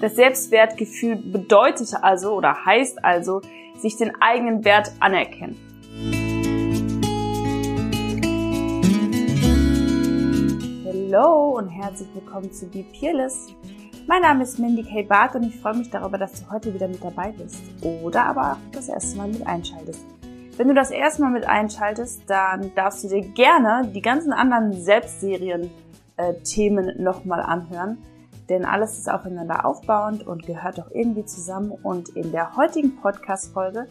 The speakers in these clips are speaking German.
Das Selbstwertgefühl bedeutet also oder heißt also, sich den eigenen Wert anerkennen. Hallo und herzlich willkommen zu Be Peerless. Mein Name ist Mindy K. Barth und ich freue mich darüber, dass du heute wieder mit dabei bist oder aber das erste Mal mit einschaltest. Wenn du das erste Mal mit einschaltest, dann darfst du dir gerne die ganzen anderen Selbstserien-Themen äh, nochmal anhören denn alles ist aufeinander aufbauend und gehört auch irgendwie zusammen. Und in der heutigen Podcast-Folge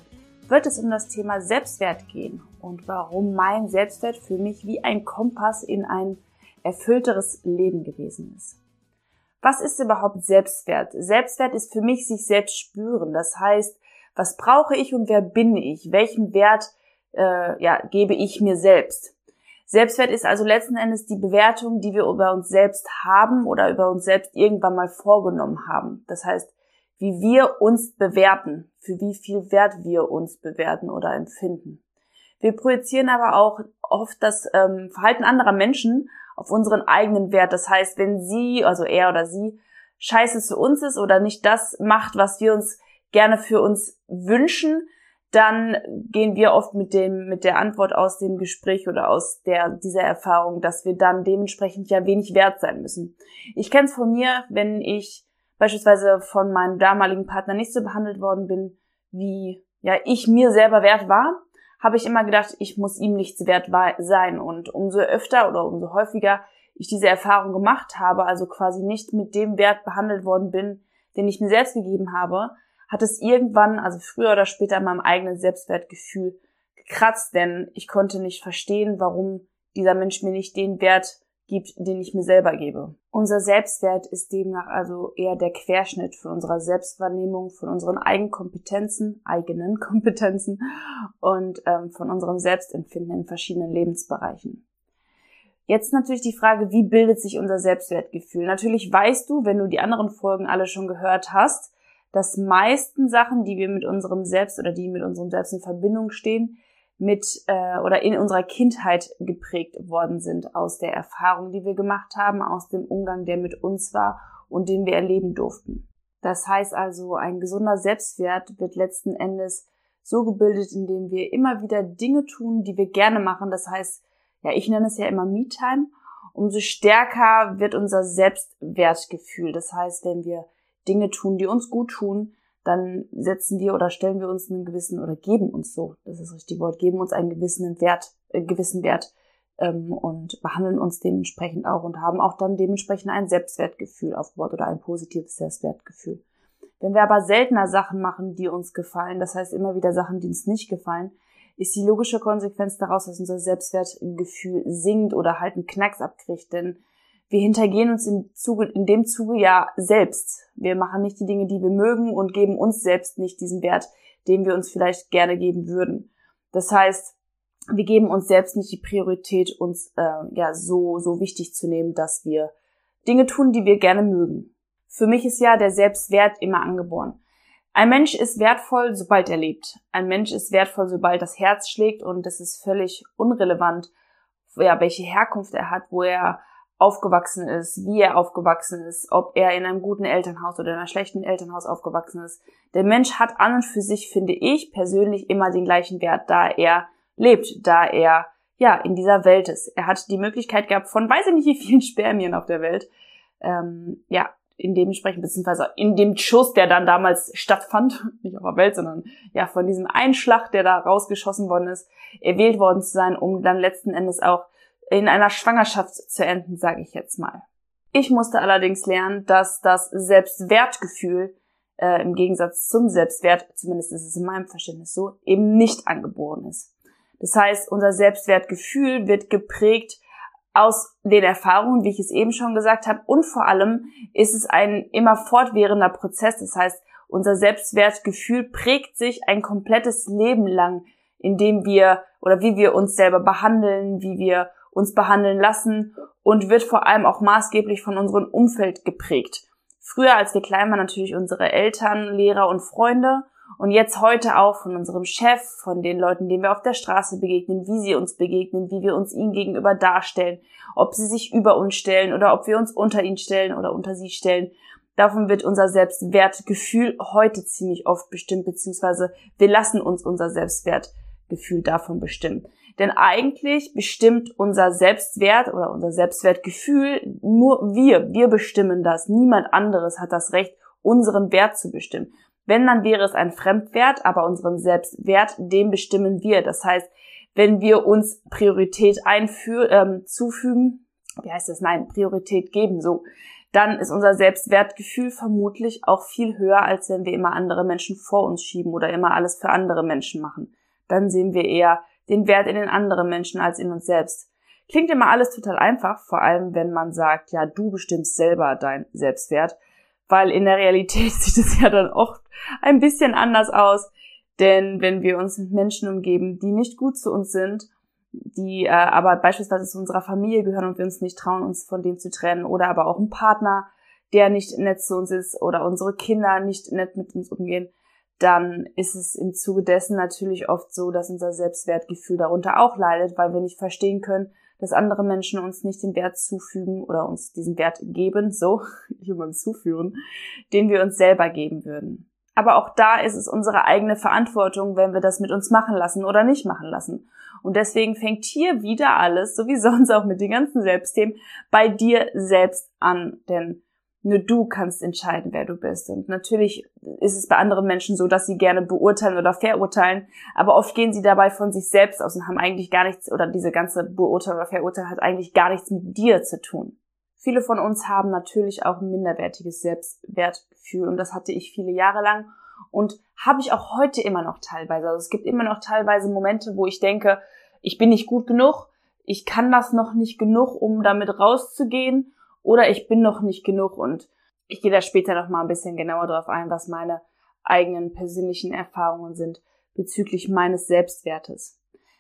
wird es um das Thema Selbstwert gehen und warum mein Selbstwert für mich wie ein Kompass in ein erfüllteres Leben gewesen ist. Was ist überhaupt Selbstwert? Selbstwert ist für mich sich selbst spüren. Das heißt, was brauche ich und wer bin ich? Welchen Wert äh, ja, gebe ich mir selbst? Selbstwert ist also letzten Endes die Bewertung, die wir über uns selbst haben oder über uns selbst irgendwann mal vorgenommen haben. Das heißt, wie wir uns bewerten, für wie viel Wert wir uns bewerten oder empfinden. Wir projizieren aber auch oft das ähm, Verhalten anderer Menschen auf unseren eigenen Wert. Das heißt, wenn sie, also er oder sie, scheiße zu uns ist oder nicht das macht, was wir uns gerne für uns wünschen, dann gehen wir oft mit dem, mit der Antwort aus dem Gespräch oder aus der, dieser Erfahrung, dass wir dann dementsprechend ja wenig wert sein müssen. Ich kenne es von mir, wenn ich beispielsweise von meinem damaligen Partner nicht so behandelt worden bin, wie ja ich mir selber wert war, habe ich immer gedacht, ich muss ihm nichts wert sein. Und umso öfter oder umso häufiger ich diese Erfahrung gemacht habe, also quasi nicht mit dem Wert behandelt worden bin, den ich mir selbst gegeben habe, hat es irgendwann, also früher oder später, in meinem eigenen Selbstwertgefühl gekratzt, denn ich konnte nicht verstehen, warum dieser Mensch mir nicht den Wert gibt, den ich mir selber gebe. Unser Selbstwert ist demnach also eher der Querschnitt von unserer Selbstwahrnehmung, von unseren eigenen Kompetenzen, eigenen Kompetenzen und ähm, von unserem Selbstempfinden in verschiedenen Lebensbereichen. Jetzt natürlich die Frage, wie bildet sich unser Selbstwertgefühl? Natürlich weißt du, wenn du die anderen Folgen alle schon gehört hast, dass meisten Sachen, die wir mit unserem Selbst oder die mit unserem Selbst in Verbindung stehen, mit äh, oder in unserer Kindheit geprägt worden sind aus der Erfahrung, die wir gemacht haben, aus dem Umgang, der mit uns war und den wir erleben durften. Das heißt also, ein gesunder Selbstwert wird letzten Endes so gebildet, indem wir immer wieder Dinge tun, die wir gerne machen. Das heißt, ja, ich nenne es ja immer Me-Time. Umso stärker wird unser Selbstwertgefühl. Das heißt, wenn wir Dinge tun, die uns gut tun, dann setzen wir oder stellen wir uns einen gewissen oder geben uns so, das ist das richtige Wort, geben uns einen gewissen Wert, äh, gewissen Wert ähm, und behandeln uns dementsprechend auch und haben auch dann dementsprechend ein Selbstwertgefühl aufgebaut oder ein positives Selbstwertgefühl. Wenn wir aber seltener Sachen machen, die uns gefallen, das heißt immer wieder Sachen, die uns nicht gefallen, ist die logische Konsequenz daraus, dass unser Selbstwertgefühl sinkt oder halt einen Knacks abkriegt, denn wir hintergehen uns im Zuge, in dem Zuge ja selbst. Wir machen nicht die Dinge, die wir mögen und geben uns selbst nicht diesen Wert, den wir uns vielleicht gerne geben würden. Das heißt, wir geben uns selbst nicht die Priorität, uns äh, ja so so wichtig zu nehmen, dass wir Dinge tun, die wir gerne mögen. Für mich ist ja der Selbstwert immer angeboren. Ein Mensch ist wertvoll, sobald er lebt. Ein Mensch ist wertvoll, sobald das Herz schlägt und es ist völlig unrelevant, ja, welche Herkunft er hat, wo er aufgewachsen ist, wie er aufgewachsen ist, ob er in einem guten Elternhaus oder in einem schlechten Elternhaus aufgewachsen ist. Der Mensch hat an und für sich, finde ich persönlich, immer den gleichen Wert, da er lebt, da er ja in dieser Welt ist. Er hat die Möglichkeit gehabt von weiß ich nicht wie vielen Spermien auf der Welt, ähm, ja, in dementsprechend, beziehungsweise in dem Schuss, der dann damals stattfand, nicht auf der Welt, sondern ja, von diesem Einschlag, der da rausgeschossen worden ist, erwählt worden zu sein, um dann letzten Endes auch in einer Schwangerschaft zu enden, sage ich jetzt mal. Ich musste allerdings lernen, dass das Selbstwertgefühl äh, im Gegensatz zum Selbstwert, zumindest ist es in meinem Verständnis so, eben nicht angeboren ist. Das heißt, unser Selbstwertgefühl wird geprägt aus den Erfahrungen, wie ich es eben schon gesagt habe, und vor allem ist es ein immer fortwährender Prozess. Das heißt, unser Selbstwertgefühl prägt sich ein komplettes Leben lang, indem wir oder wie wir uns selber behandeln, wie wir uns behandeln lassen und wird vor allem auch maßgeblich von unserem Umfeld geprägt. Früher, als wir klein waren, natürlich unsere Eltern, Lehrer und Freunde und jetzt heute auch von unserem Chef, von den Leuten, denen wir auf der Straße begegnen, wie sie uns begegnen, wie wir uns ihnen gegenüber darstellen, ob sie sich über uns stellen oder ob wir uns unter ihnen stellen oder unter sie stellen. Davon wird unser Selbstwertgefühl heute ziemlich oft bestimmt, beziehungsweise wir lassen uns unser Selbstwertgefühl davon bestimmen. Denn eigentlich bestimmt unser Selbstwert oder unser Selbstwertgefühl nur wir. Wir bestimmen das. Niemand anderes hat das Recht, unseren Wert zu bestimmen. Wenn, dann wäre es ein Fremdwert, aber unseren Selbstwert, den bestimmen wir. Das heißt, wenn wir uns Priorität einführen, ähm, zufügen, wie heißt das? Nein, Priorität geben, so, dann ist unser Selbstwertgefühl vermutlich auch viel höher, als wenn wir immer andere Menschen vor uns schieben oder immer alles für andere Menschen machen. Dann sehen wir eher den Wert in den anderen Menschen als in uns selbst. Klingt immer alles total einfach, vor allem wenn man sagt, ja, du bestimmst selber dein Selbstwert, weil in der Realität sieht es ja dann oft ein bisschen anders aus. Denn wenn wir uns mit Menschen umgeben, die nicht gut zu uns sind, die äh, aber beispielsweise zu unserer Familie gehören und wir uns nicht trauen, uns von denen zu trennen, oder aber auch ein Partner, der nicht nett zu uns ist, oder unsere Kinder nicht nett mit uns umgehen, dann ist es im Zuge dessen natürlich oft so, dass unser Selbstwertgefühl darunter auch leidet, weil wir nicht verstehen können, dass andere Menschen uns nicht den Wert zufügen oder uns diesen Wert geben, so, immer zuführen, den wir uns selber geben würden. Aber auch da ist es unsere eigene Verantwortung, wenn wir das mit uns machen lassen oder nicht machen lassen. Und deswegen fängt hier wieder alles, so wie sonst auch mit den ganzen Selbstthemen, bei dir selbst an. Denn nur du kannst entscheiden, wer du bist. Und natürlich ist es bei anderen Menschen so, dass sie gerne beurteilen oder verurteilen, aber oft gehen sie dabei von sich selbst aus und haben eigentlich gar nichts, oder diese ganze Beurteilung oder Verurteilung hat eigentlich gar nichts mit dir zu tun. Viele von uns haben natürlich auch ein minderwertiges Selbstwertgefühl und das hatte ich viele Jahre lang und habe ich auch heute immer noch teilweise. Also es gibt immer noch teilweise Momente, wo ich denke, ich bin nicht gut genug, ich kann das noch nicht genug, um damit rauszugehen oder ich bin noch nicht genug und ich gehe da später noch mal ein bisschen genauer drauf ein, was meine eigenen persönlichen Erfahrungen sind bezüglich meines Selbstwertes.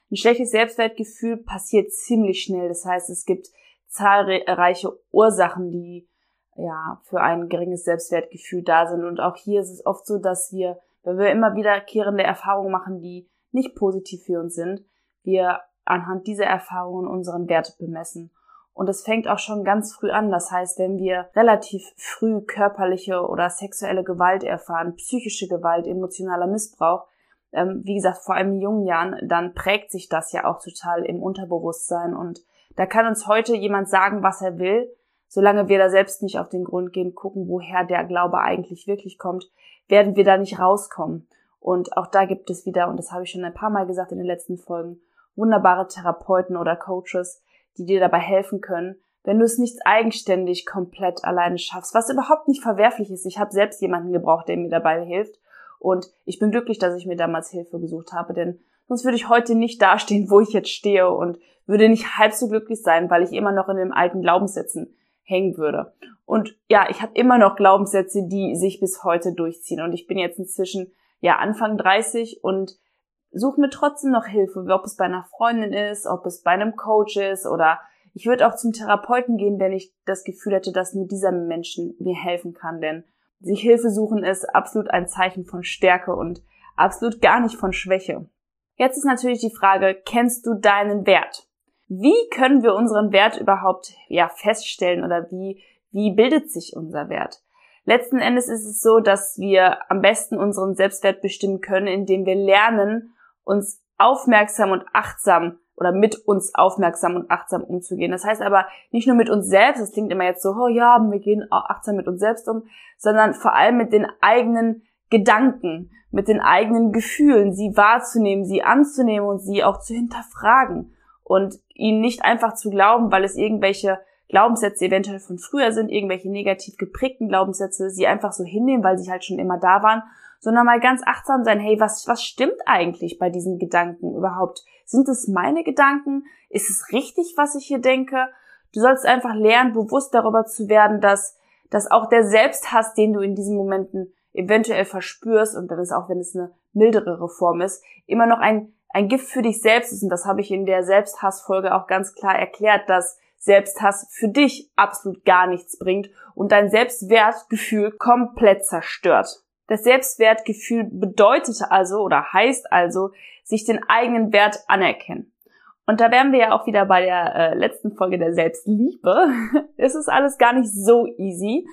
Ein schlechtes Selbstwertgefühl passiert ziemlich schnell. Das heißt, es gibt zahlreiche Ursachen, die ja für ein geringes Selbstwertgefühl da sind. Und auch hier ist es oft so, dass wir, wenn wir immer wiederkehrende Erfahrungen machen, die nicht positiv für uns sind, wir anhand dieser Erfahrungen unseren Wert bemessen. Und es fängt auch schon ganz früh an. Das heißt, wenn wir relativ früh körperliche oder sexuelle Gewalt erfahren, psychische Gewalt, emotionaler Missbrauch, ähm, wie gesagt, vor allem in jungen Jahren, dann prägt sich das ja auch total im Unterbewusstsein. Und da kann uns heute jemand sagen, was er will. Solange wir da selbst nicht auf den Grund gehen, gucken, woher der Glaube eigentlich wirklich kommt, werden wir da nicht rauskommen. Und auch da gibt es wieder, und das habe ich schon ein paar Mal gesagt in den letzten Folgen, wunderbare Therapeuten oder Coaches, die dir dabei helfen können, wenn du es nicht eigenständig komplett alleine schaffst, was überhaupt nicht verwerflich ist. Ich habe selbst jemanden gebraucht, der mir dabei hilft und ich bin glücklich, dass ich mir damals Hilfe gesucht habe, denn sonst würde ich heute nicht dastehen, wo ich jetzt stehe und würde nicht halb so glücklich sein, weil ich immer noch in den alten Glaubenssätzen hängen würde. Und ja, ich habe immer noch Glaubenssätze, die sich bis heute durchziehen und ich bin jetzt inzwischen ja Anfang 30 und suche mir trotzdem noch Hilfe, ob es bei einer Freundin ist, ob es bei einem Coach ist oder ich würde auch zum Therapeuten gehen, wenn ich das Gefühl hätte, dass nur dieser Menschen mir helfen kann, denn sich Hilfe suchen ist absolut ein Zeichen von Stärke und absolut gar nicht von Schwäche. Jetzt ist natürlich die Frage, kennst du deinen Wert? Wie können wir unseren Wert überhaupt ja feststellen oder wie wie bildet sich unser Wert? Letzten Endes ist es so, dass wir am besten unseren Selbstwert bestimmen können, indem wir lernen, uns aufmerksam und achtsam oder mit uns aufmerksam und achtsam umzugehen. Das heißt aber nicht nur mit uns selbst, das klingt immer jetzt so, oh ja, wir gehen achtsam mit uns selbst um, sondern vor allem mit den eigenen Gedanken, mit den eigenen Gefühlen, sie wahrzunehmen, sie anzunehmen und sie auch zu hinterfragen und ihnen nicht einfach zu glauben, weil es irgendwelche Glaubenssätze eventuell von früher sind, irgendwelche negativ geprägten Glaubenssätze, sie einfach so hinnehmen, weil sie halt schon immer da waren sondern mal ganz achtsam sein, hey, was, was stimmt eigentlich bei diesen Gedanken überhaupt? Sind es meine Gedanken? Ist es richtig, was ich hier denke? Du sollst einfach lernen, bewusst darüber zu werden, dass, dass auch der Selbsthass, den du in diesen Momenten eventuell verspürst, und dann ist auch, wenn es eine mildere Form ist, immer noch ein, ein Gift für dich selbst ist. Und das habe ich in der Selbsthassfolge auch ganz klar erklärt, dass Selbsthass für dich absolut gar nichts bringt und dein Selbstwertgefühl komplett zerstört. Das Selbstwertgefühl bedeutet also oder heißt also, sich den eigenen Wert anerkennen. Und da wären wir ja auch wieder bei der äh, letzten Folge der Selbstliebe. es ist alles gar nicht so easy.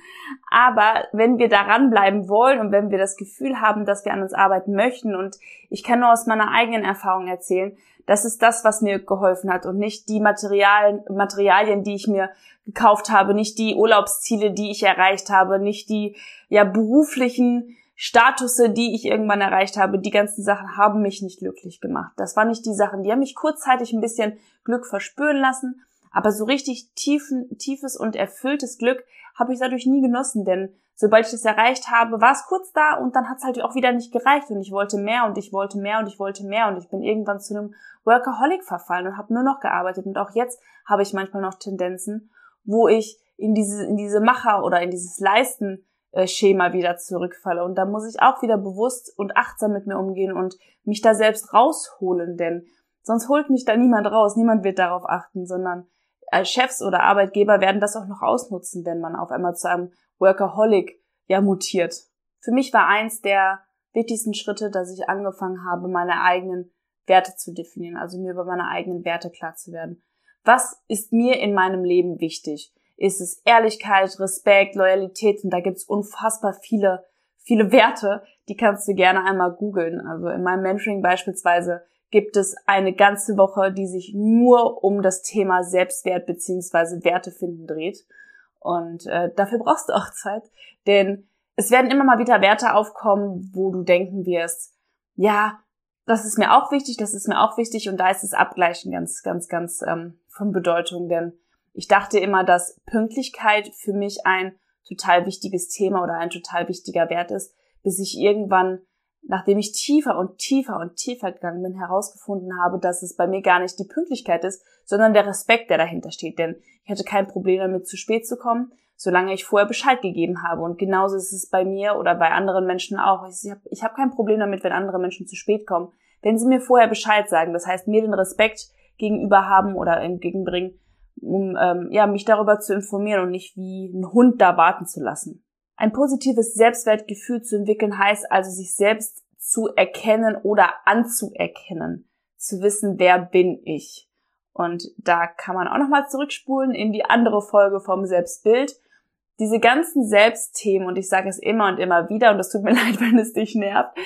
Aber wenn wir daran bleiben wollen und wenn wir das Gefühl haben, dass wir an uns arbeiten möchten, und ich kann nur aus meiner eigenen Erfahrung erzählen, das ist das, was mir geholfen hat und nicht die Materialien, Materialien, die ich mir gekauft habe, nicht die Urlaubsziele, die ich erreicht habe, nicht die ja beruflichen Statusse, die ich irgendwann erreicht habe, die ganzen Sachen haben mich nicht glücklich gemacht. Das waren nicht die Sachen, die haben mich kurzzeitig ein bisschen Glück verspüren lassen, aber so richtig tiefen, tiefes und erfülltes Glück habe ich dadurch nie genossen, denn sobald ich das erreicht habe, war es kurz da und dann hat es halt auch wieder nicht gereicht und ich wollte mehr und ich wollte mehr und ich wollte mehr und ich bin irgendwann zu einem Workaholic verfallen und habe nur noch gearbeitet und auch jetzt habe ich manchmal noch Tendenzen, wo ich in diese in diese Macher oder in dieses Leisten Schema wieder zurückfalle. Und da muss ich auch wieder bewusst und achtsam mit mir umgehen und mich da selbst rausholen, denn sonst holt mich da niemand raus, niemand wird darauf achten, sondern als Chefs oder Arbeitgeber werden das auch noch ausnutzen, wenn man auf einmal zu einem Workaholic ja mutiert. Für mich war eins der wichtigsten Schritte, dass ich angefangen habe, meine eigenen Werte zu definieren, also mir über meine eigenen Werte klar zu werden. Was ist mir in meinem Leben wichtig? Ist es Ehrlichkeit, Respekt, Loyalität und da gibt's unfassbar viele, viele Werte, die kannst du gerne einmal googeln. Also in meinem Mentoring beispielsweise gibt es eine ganze Woche, die sich nur um das Thema Selbstwert beziehungsweise Werte finden dreht. Und äh, dafür brauchst du auch Zeit, denn es werden immer mal wieder Werte aufkommen, wo du denken wirst, ja, das ist mir auch wichtig, das ist mir auch wichtig und da ist das Abgleichen ganz, ganz, ganz ähm, von Bedeutung, denn ich dachte immer, dass Pünktlichkeit für mich ein total wichtiges Thema oder ein total wichtiger Wert ist, bis ich irgendwann, nachdem ich tiefer und tiefer und tiefer gegangen bin, herausgefunden habe, dass es bei mir gar nicht die Pünktlichkeit ist, sondern der Respekt, der dahinter steht. Denn ich hatte kein Problem damit, zu spät zu kommen, solange ich vorher Bescheid gegeben habe. Und genauso ist es bei mir oder bei anderen Menschen auch. Ich habe ich hab kein Problem damit, wenn andere Menschen zu spät kommen, wenn sie mir vorher Bescheid sagen. Das heißt, mir den Respekt gegenüber haben oder entgegenbringen, um ähm, ja, mich darüber zu informieren und nicht wie ein Hund da warten zu lassen. Ein positives Selbstwertgefühl zu entwickeln heißt also, sich selbst zu erkennen oder anzuerkennen, zu wissen, wer bin ich. Und da kann man auch nochmal zurückspulen in die andere Folge vom Selbstbild. Diese ganzen Selbstthemen, und ich sage es immer und immer wieder, und es tut mir leid, wenn es dich nervt,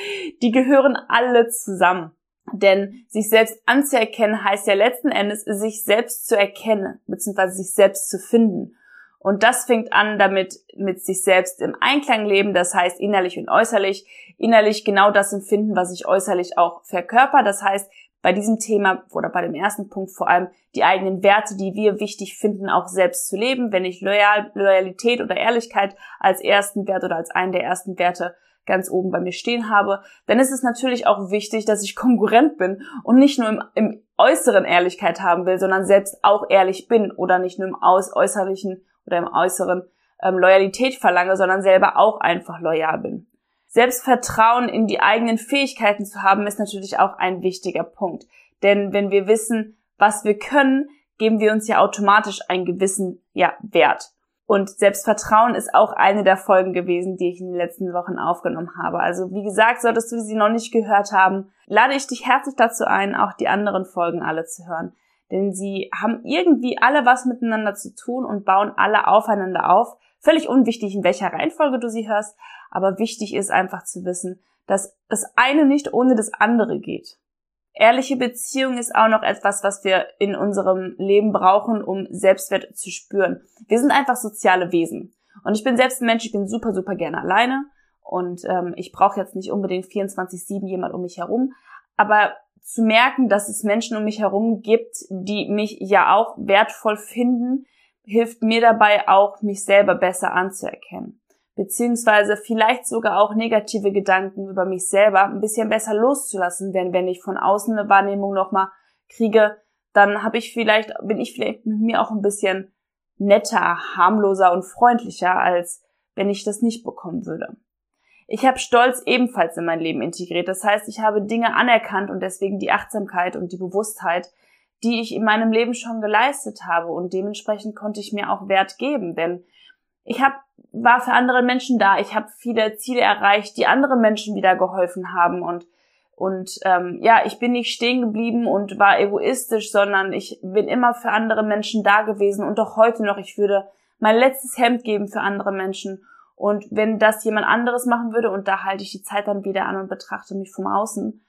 die gehören alle zusammen. Denn sich selbst anzuerkennen heißt ja letzten Endes, sich selbst zu erkennen, beziehungsweise sich selbst zu finden. Und das fängt an damit, mit sich selbst im Einklang leben, das heißt innerlich und äußerlich. Innerlich genau das empfinden, was ich äußerlich auch verkörper. Das heißt, bei diesem Thema oder bei dem ersten Punkt vor allem die eigenen Werte, die wir wichtig finden, auch selbst zu leben. Wenn ich Loyal, Loyalität oder Ehrlichkeit als ersten Wert oder als einen der ersten Werte ganz oben bei mir stehen habe, dann ist es natürlich auch wichtig, dass ich konkurrent bin und nicht nur im, im äußeren Ehrlichkeit haben will, sondern selbst auch ehrlich bin oder nicht nur im Aus äußerlichen oder im äußeren ähm, Loyalität verlange, sondern selber auch einfach loyal bin. Selbstvertrauen in die eigenen Fähigkeiten zu haben, ist natürlich auch ein wichtiger Punkt. Denn wenn wir wissen, was wir können, geben wir uns ja automatisch einen gewissen ja, Wert. Und Selbstvertrauen ist auch eine der Folgen gewesen, die ich in den letzten Wochen aufgenommen habe. Also wie gesagt, solltest du sie noch nicht gehört haben, lade ich dich herzlich dazu ein, auch die anderen Folgen alle zu hören. Denn sie haben irgendwie alle was miteinander zu tun und bauen alle aufeinander auf. Völlig unwichtig, in welcher Reihenfolge du sie hörst, aber wichtig ist einfach zu wissen, dass das eine nicht ohne das andere geht. Ehrliche Beziehung ist auch noch etwas, was wir in unserem Leben brauchen, um Selbstwert zu spüren. Wir sind einfach soziale Wesen. Und ich bin selbst ein Mensch, ich bin super, super gerne alleine. Und ähm, ich brauche jetzt nicht unbedingt 24-7 jemand um mich herum. Aber zu merken, dass es Menschen um mich herum gibt, die mich ja auch wertvoll finden, hilft mir dabei auch, mich selber besser anzuerkennen beziehungsweise vielleicht sogar auch negative Gedanken über mich selber ein bisschen besser loszulassen, denn wenn ich von außen eine Wahrnehmung nochmal kriege, dann habe ich vielleicht, bin ich vielleicht mit mir auch ein bisschen netter, harmloser und freundlicher, als wenn ich das nicht bekommen würde. Ich habe Stolz ebenfalls in mein Leben integriert. Das heißt, ich habe Dinge anerkannt und deswegen die Achtsamkeit und die Bewusstheit, die ich in meinem Leben schon geleistet habe und dementsprechend konnte ich mir auch Wert geben, denn ich hab, war für andere Menschen da. Ich habe viele Ziele erreicht, die anderen Menschen wieder geholfen haben. Und Und ähm, ja, ich bin nicht stehen geblieben und war egoistisch, sondern ich bin immer für andere Menschen da gewesen und auch heute noch. Ich würde mein letztes Hemd geben für andere Menschen. Und wenn das jemand anderes machen würde, und da halte ich die Zeit dann wieder an und betrachte mich vom Außen,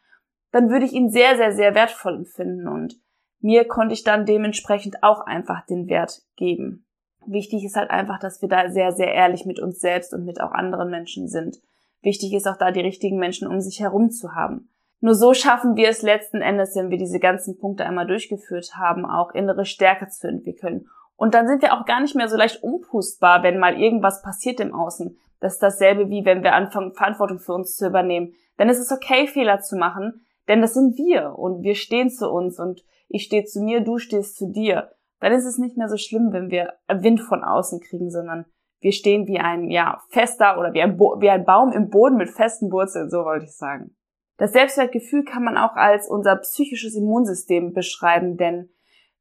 dann würde ich ihn sehr, sehr, sehr wertvoll empfinden. Und mir konnte ich dann dementsprechend auch einfach den Wert geben. Wichtig ist halt einfach, dass wir da sehr, sehr ehrlich mit uns selbst und mit auch anderen Menschen sind. Wichtig ist auch da, die richtigen Menschen um sich herum zu haben. Nur so schaffen wir es letzten Endes, wenn wir diese ganzen Punkte einmal durchgeführt haben, auch innere Stärke zu entwickeln. Und dann sind wir auch gar nicht mehr so leicht umpustbar, wenn mal irgendwas passiert im Außen. Das ist dasselbe wie wenn wir anfangen, Verantwortung für uns zu übernehmen. Denn es ist okay, Fehler zu machen, denn das sind wir und wir stehen zu uns und ich stehe zu mir, du stehst zu dir. Dann ist es nicht mehr so schlimm, wenn wir Wind von außen kriegen, sondern wir stehen wie ein, ja, fester oder wie ein, Bo wie ein Baum im Boden mit festen Wurzeln, so wollte ich sagen. Das Selbstwertgefühl kann man auch als unser psychisches Immunsystem beschreiben, denn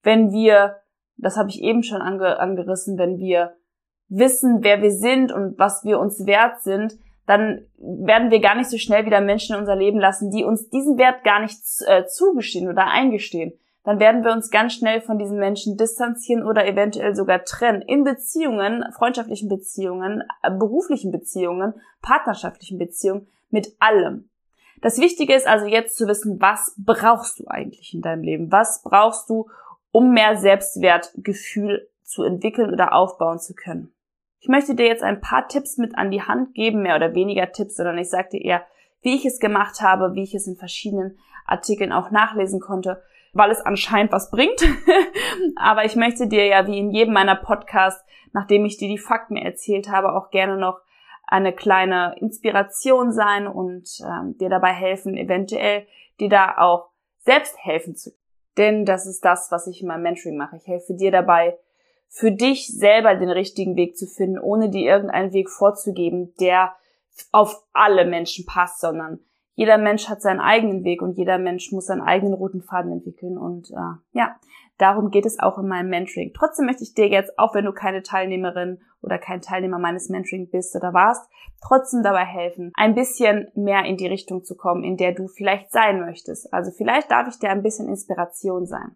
wenn wir, das habe ich eben schon ange angerissen, wenn wir wissen, wer wir sind und was wir uns wert sind, dann werden wir gar nicht so schnell wieder Menschen in unser Leben lassen, die uns diesen Wert gar nicht äh, zugestehen oder eingestehen. Dann werden wir uns ganz schnell von diesen Menschen distanzieren oder eventuell sogar trennen. In Beziehungen, freundschaftlichen Beziehungen, äh, beruflichen Beziehungen, partnerschaftlichen Beziehungen, mit allem. Das Wichtige ist also jetzt zu wissen, was brauchst du eigentlich in deinem Leben? Was brauchst du, um mehr Selbstwertgefühl zu entwickeln oder aufbauen zu können? Ich möchte dir jetzt ein paar Tipps mit an die Hand geben, mehr oder weniger Tipps, sondern ich sagte eher, wie ich es gemacht habe, wie ich es in verschiedenen Artikeln auch nachlesen konnte, weil es anscheinend was bringt. Aber ich möchte dir ja wie in jedem meiner Podcasts, nachdem ich dir die Fakten erzählt habe, auch gerne noch eine kleine Inspiration sein und ähm, dir dabei helfen, eventuell dir da auch selbst helfen zu können. Denn das ist das, was ich in meinem Mentoring mache. Ich helfe dir dabei, für dich selber den richtigen Weg zu finden, ohne dir irgendeinen Weg vorzugeben, der auf alle Menschen passt, sondern jeder Mensch hat seinen eigenen Weg und jeder Mensch muss seinen eigenen roten Faden entwickeln. Und äh, ja, darum geht es auch in meinem Mentoring. Trotzdem möchte ich dir jetzt, auch wenn du keine Teilnehmerin oder kein Teilnehmer meines Mentoring bist oder warst, trotzdem dabei helfen, ein bisschen mehr in die Richtung zu kommen, in der du vielleicht sein möchtest. Also vielleicht darf ich dir ein bisschen Inspiration sein.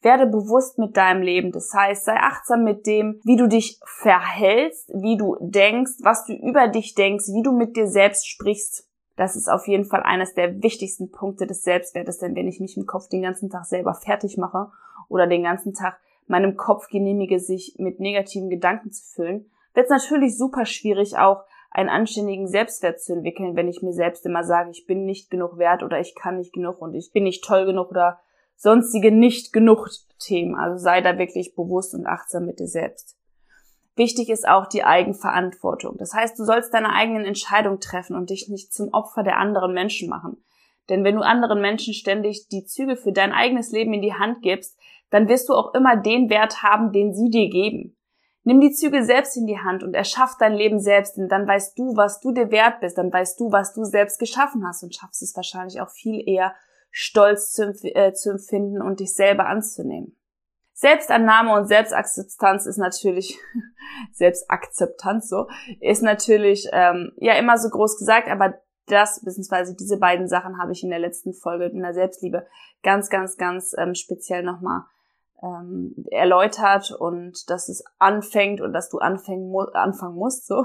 Werde bewusst mit deinem Leben. Das heißt, sei achtsam mit dem, wie du dich verhältst, wie du denkst, was du über dich denkst, wie du mit dir selbst sprichst. Das ist auf jeden Fall eines der wichtigsten Punkte des Selbstwertes, denn wenn ich mich im Kopf den ganzen Tag selber fertig mache oder den ganzen Tag meinem Kopf genehmige, sich mit negativen Gedanken zu füllen, wird es natürlich super schwierig, auch einen anständigen Selbstwert zu entwickeln, wenn ich mir selbst immer sage, ich bin nicht genug wert oder ich kann nicht genug und ich bin nicht toll genug oder sonstige nicht genug Themen. Also sei da wirklich bewusst und achtsam mit dir selbst. Wichtig ist auch die Eigenverantwortung. Das heißt, du sollst deine eigenen Entscheidungen treffen und dich nicht zum Opfer der anderen Menschen machen. Denn wenn du anderen Menschen ständig die Züge für dein eigenes Leben in die Hand gibst, dann wirst du auch immer den Wert haben, den sie dir geben. Nimm die Züge selbst in die Hand und erschaff dein Leben selbst, denn dann weißt du, was du dir wert bist, dann weißt du, was du selbst geschaffen hast und schaffst es wahrscheinlich auch viel eher Stolz zu, äh, zu empfinden und dich selber anzunehmen. Selbstannahme und Selbstakzeptanz ist natürlich, Selbstakzeptanz so, ist natürlich ähm, ja immer so groß gesagt, aber das, beziehungsweise diese beiden Sachen habe ich in der letzten Folge in der Selbstliebe ganz, ganz, ganz ähm, speziell nochmal ähm, erläutert und dass es anfängt und dass du anfangen, mu anfangen musst, so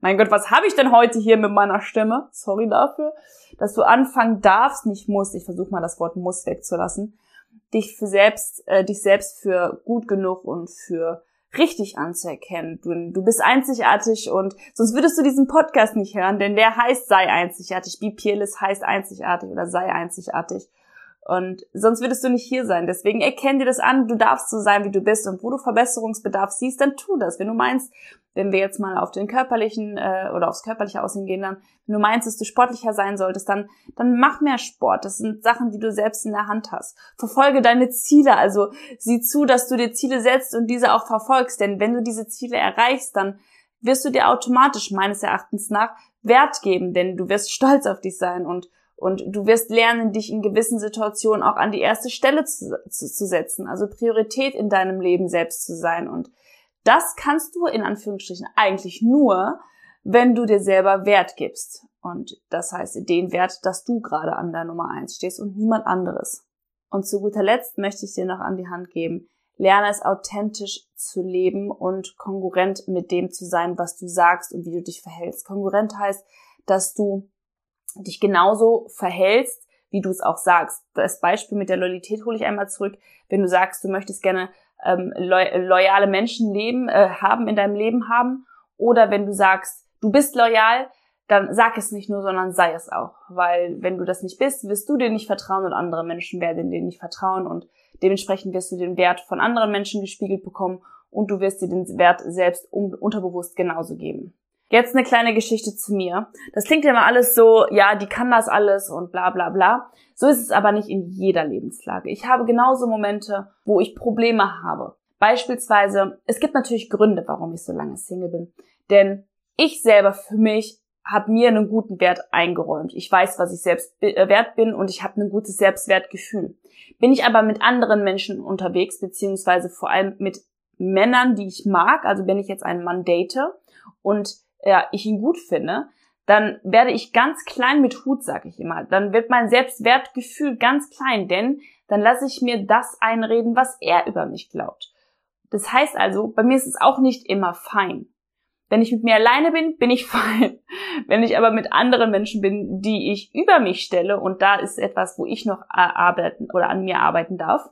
mein Gott, was habe ich denn heute hier mit meiner Stimme? Sorry dafür. Dass du anfangen darfst, nicht musst. Ich versuche mal das Wort muss wegzulassen. Dich für selbst, äh, dich selbst für gut genug und für richtig anzuerkennen. Du, du bist einzigartig und sonst würdest du diesen Podcast nicht hören, denn der heißt sei einzigartig. Be Peerless heißt einzigartig oder sei einzigartig. Und sonst würdest du nicht hier sein. Deswegen erkenn dir das an, du darfst so sein, wie du bist. Und wo du Verbesserungsbedarf siehst, dann tu das. Wenn du meinst, wenn wir jetzt mal auf den körperlichen äh, oder aufs körperliche Aussehen gehen, dann, wenn du meinst, dass du sportlicher sein solltest, dann, dann mach mehr Sport. Das sind Sachen, die du selbst in der Hand hast. Verfolge deine Ziele. Also sieh zu, dass du dir Ziele setzt und diese auch verfolgst. Denn wenn du diese Ziele erreichst, dann wirst du dir automatisch meines Erachtens nach Wert geben, denn du wirst stolz auf dich sein und und du wirst lernen, dich in gewissen Situationen auch an die erste Stelle zu, zu, zu setzen, also Priorität in deinem Leben selbst zu sein. Und das kannst du in Anführungsstrichen eigentlich nur, wenn du dir selber Wert gibst. Und das heißt den Wert, dass du gerade an der Nummer eins stehst und niemand anderes. Und zu guter Letzt möchte ich dir noch an die Hand geben, lerne es authentisch zu leben und kongruent mit dem zu sein, was du sagst und wie du dich verhältst. Kongruent heißt, dass du dich genauso verhältst, wie du es auch sagst. Das Beispiel mit der Loyalität hole ich einmal zurück. Wenn du sagst, du möchtest gerne ähm, loyale Menschen leben, äh, haben in deinem Leben haben, oder wenn du sagst, du bist loyal, dann sag es nicht nur, sondern sei es auch. Weil wenn du das nicht bist, wirst du dir nicht vertrauen und andere Menschen werden dir nicht vertrauen und dementsprechend wirst du den Wert von anderen Menschen gespiegelt bekommen und du wirst dir den Wert selbst unterbewusst genauso geben. Jetzt eine kleine Geschichte zu mir. Das klingt immer alles so, ja, die kann das alles und bla bla bla. So ist es aber nicht in jeder Lebenslage. Ich habe genauso Momente, wo ich Probleme habe. Beispielsweise, es gibt natürlich Gründe, warum ich so lange Single bin. Denn ich selber für mich habe mir einen guten Wert eingeräumt. Ich weiß, was ich selbst äh, wert bin und ich habe ein gutes Selbstwertgefühl. Bin ich aber mit anderen Menschen unterwegs, beziehungsweise vor allem mit Männern, die ich mag, also wenn ich jetzt einen Mann date und ja, ich ihn gut finde, dann werde ich ganz klein mit Hut, sag ich immer. Dann wird mein Selbstwertgefühl ganz klein, denn dann lasse ich mir das einreden, was er über mich glaubt. Das heißt also, bei mir ist es auch nicht immer fein. Wenn ich mit mir alleine bin, bin ich fein. Wenn ich aber mit anderen Menschen bin, die ich über mich stelle, und da ist etwas, wo ich noch arbeiten oder an mir arbeiten darf,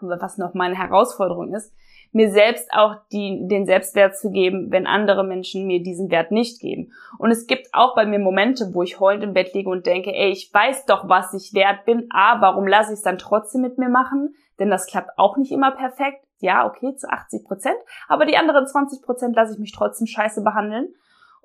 was noch meine Herausforderung ist, mir selbst auch die, den Selbstwert zu geben, wenn andere Menschen mir diesen Wert nicht geben. Und es gibt auch bei mir Momente, wo ich heulend im Bett liege und denke, ey, ich weiß doch, was ich wert bin, a, warum lasse ich es dann trotzdem mit mir machen? Denn das klappt auch nicht immer perfekt ja, okay, zu 80 Prozent, aber die anderen 20 Prozent lasse ich mich trotzdem scheiße behandeln.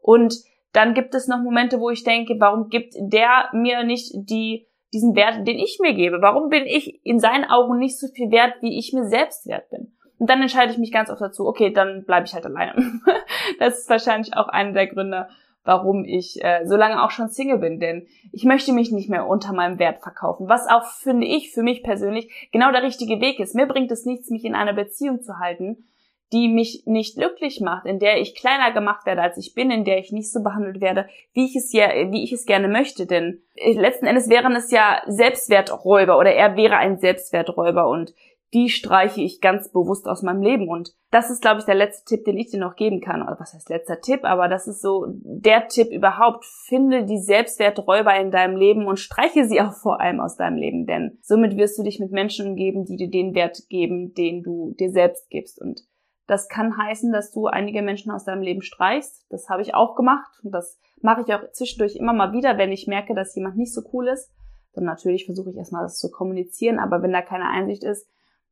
Und dann gibt es noch Momente, wo ich denke, warum gibt der mir nicht die, diesen Wert, den ich mir gebe? Warum bin ich in seinen Augen nicht so viel wert, wie ich mir selbst wert bin? Und dann entscheide ich mich ganz oft dazu, okay, dann bleibe ich halt alleine. das ist wahrscheinlich auch einer der Gründe, warum ich äh, so lange auch schon Single bin, denn ich möchte mich nicht mehr unter meinem Wert verkaufen, was auch, finde ich, für mich persönlich genau der richtige Weg ist. Mir bringt es nichts, mich in einer Beziehung zu halten, die mich nicht glücklich macht, in der ich kleiner gemacht werde, als ich bin, in der ich nicht so behandelt werde, wie ich es ja, wie ich es gerne möchte, denn äh, letzten Endes wären es ja Selbstwerträuber oder er wäre ein Selbstwerträuber und die streiche ich ganz bewusst aus meinem Leben. Und das ist, glaube ich, der letzte Tipp, den ich dir noch geben kann. Oder was heißt letzter Tipp? Aber das ist so der Tipp überhaupt. Finde die Selbstwerträuber in deinem Leben und streiche sie auch vor allem aus deinem Leben. Denn somit wirst du dich mit Menschen umgeben, die dir den Wert geben, den du dir selbst gibst. Und das kann heißen, dass du einige Menschen aus deinem Leben streichst. Das habe ich auch gemacht. Und das mache ich auch zwischendurch immer mal wieder, wenn ich merke, dass jemand nicht so cool ist. Dann natürlich versuche ich erstmal das zu kommunizieren. Aber wenn da keine Einsicht ist,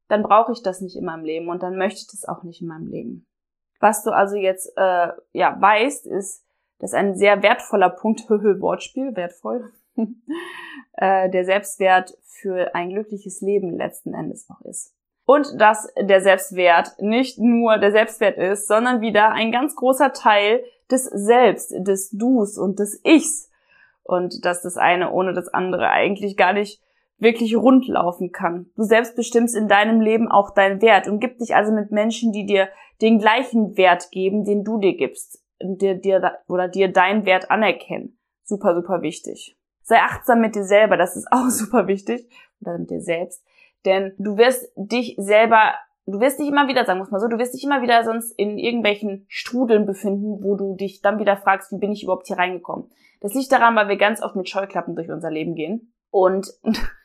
dann brauche ich das nicht in meinem Leben und dann möchte ich das auch nicht in meinem Leben. Was du also jetzt äh, ja weißt, ist, dass ein sehr wertvoller Punkt, Wortspiel, wertvoll, äh, der Selbstwert für ein glückliches Leben letzten Endes auch ist. Und dass der Selbstwert nicht nur der Selbstwert ist, sondern wieder ein ganz großer Teil des Selbst, des Dus und des Ichs. Und dass das eine ohne das andere eigentlich gar nicht wirklich rund laufen kann. Du selbst bestimmst in deinem Leben auch deinen Wert und gib dich also mit Menschen, die dir den gleichen Wert geben, den du dir gibst, dir, dir oder dir deinen Wert anerkennen. Super, super wichtig. Sei achtsam mit dir selber, das ist auch super wichtig, oder mit dir selbst, denn du wirst dich selber, du wirst dich immer wieder, sagen wir mal so, du wirst dich immer wieder sonst in irgendwelchen Strudeln befinden, wo du dich dann wieder fragst, wie bin ich überhaupt hier reingekommen. Das liegt daran, weil wir ganz oft mit Scheuklappen durch unser Leben gehen und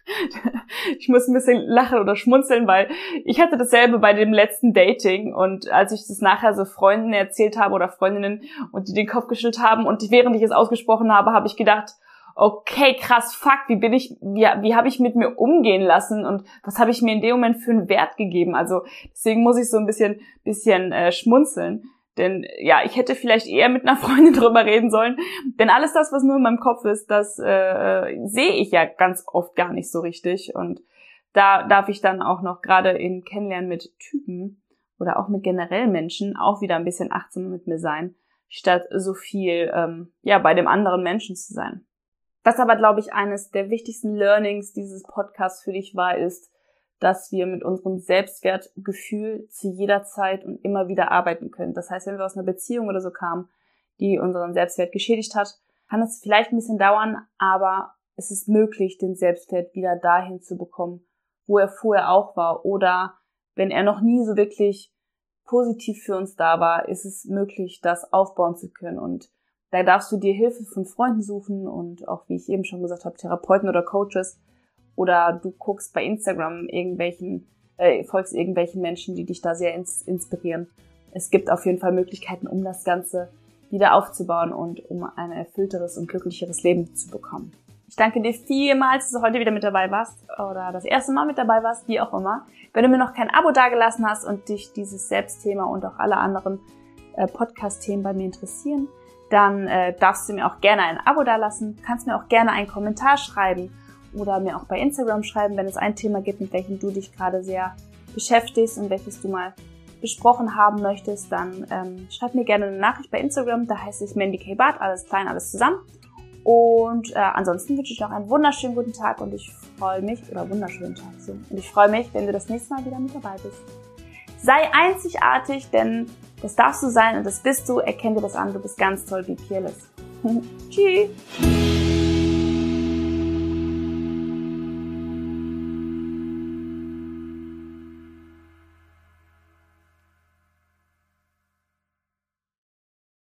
ich muss ein bisschen lachen oder schmunzeln, weil ich hatte dasselbe bei dem letzten Dating und als ich das nachher so Freunden erzählt habe oder Freundinnen und die den Kopf geschüttelt haben und während ich es ausgesprochen habe, habe ich gedacht, okay, krass, fuck, wie bin ich, wie, wie habe ich mit mir umgehen lassen und was habe ich mir in dem Moment für einen Wert gegeben? Also deswegen muss ich so ein bisschen, bisschen äh, schmunzeln. Denn ja, ich hätte vielleicht eher mit einer Freundin drüber reden sollen. Denn alles das, was nur in meinem Kopf ist, das äh, sehe ich ja ganz oft gar nicht so richtig. Und da darf ich dann auch noch gerade in Kennenlernen mit Typen oder auch mit generell Menschen auch wieder ein bisschen achtsam mit mir sein, statt so viel ähm, ja bei dem anderen Menschen zu sein. Was aber, glaube ich, eines der wichtigsten Learnings dieses Podcasts für dich war, ist, dass wir mit unserem Selbstwertgefühl zu jeder Zeit und immer wieder arbeiten können. Das heißt, wenn wir aus einer Beziehung oder so kamen, die unseren Selbstwert geschädigt hat, kann es vielleicht ein bisschen dauern, aber es ist möglich, den Selbstwert wieder dahin zu bekommen, wo er vorher auch war. Oder wenn er noch nie so wirklich positiv für uns da war, ist es möglich, das aufbauen zu können. Und da darfst du dir Hilfe von Freunden suchen und auch, wie ich eben schon gesagt habe, Therapeuten oder Coaches. Oder du guckst bei Instagram irgendwelchen, äh, folgst irgendwelchen Menschen, die dich da sehr ins inspirieren. Es gibt auf jeden Fall Möglichkeiten, um das Ganze wieder aufzubauen und um ein erfüllteres und glücklicheres Leben zu bekommen. Ich danke dir vielmals, dass du heute wieder mit dabei warst oder das erste Mal mit dabei warst, wie auch immer. Wenn du mir noch kein Abo dagelassen hast und dich dieses Selbstthema und auch alle anderen äh, Podcast-Themen bei mir interessieren, dann äh, darfst du mir auch gerne ein Abo dalassen, kannst mir auch gerne einen Kommentar schreiben oder mir auch bei Instagram schreiben, wenn es ein Thema gibt, mit welchem du dich gerade sehr beschäftigst und welches du mal besprochen haben möchtest, dann ähm, schreib mir gerne eine Nachricht bei Instagram, da heiße ich Mandy K. Bart, alles klein, alles zusammen. Und äh, ansonsten wünsche ich noch einen wunderschönen guten Tag und ich freue mich, oder wunderschönen Tag so, und ich freue mich, wenn du das nächste Mal wieder mit dabei bist. Sei einzigartig, denn das darfst du sein und das bist du. Erkenn dir das an, du bist ganz toll wie Peerless. Tschüss.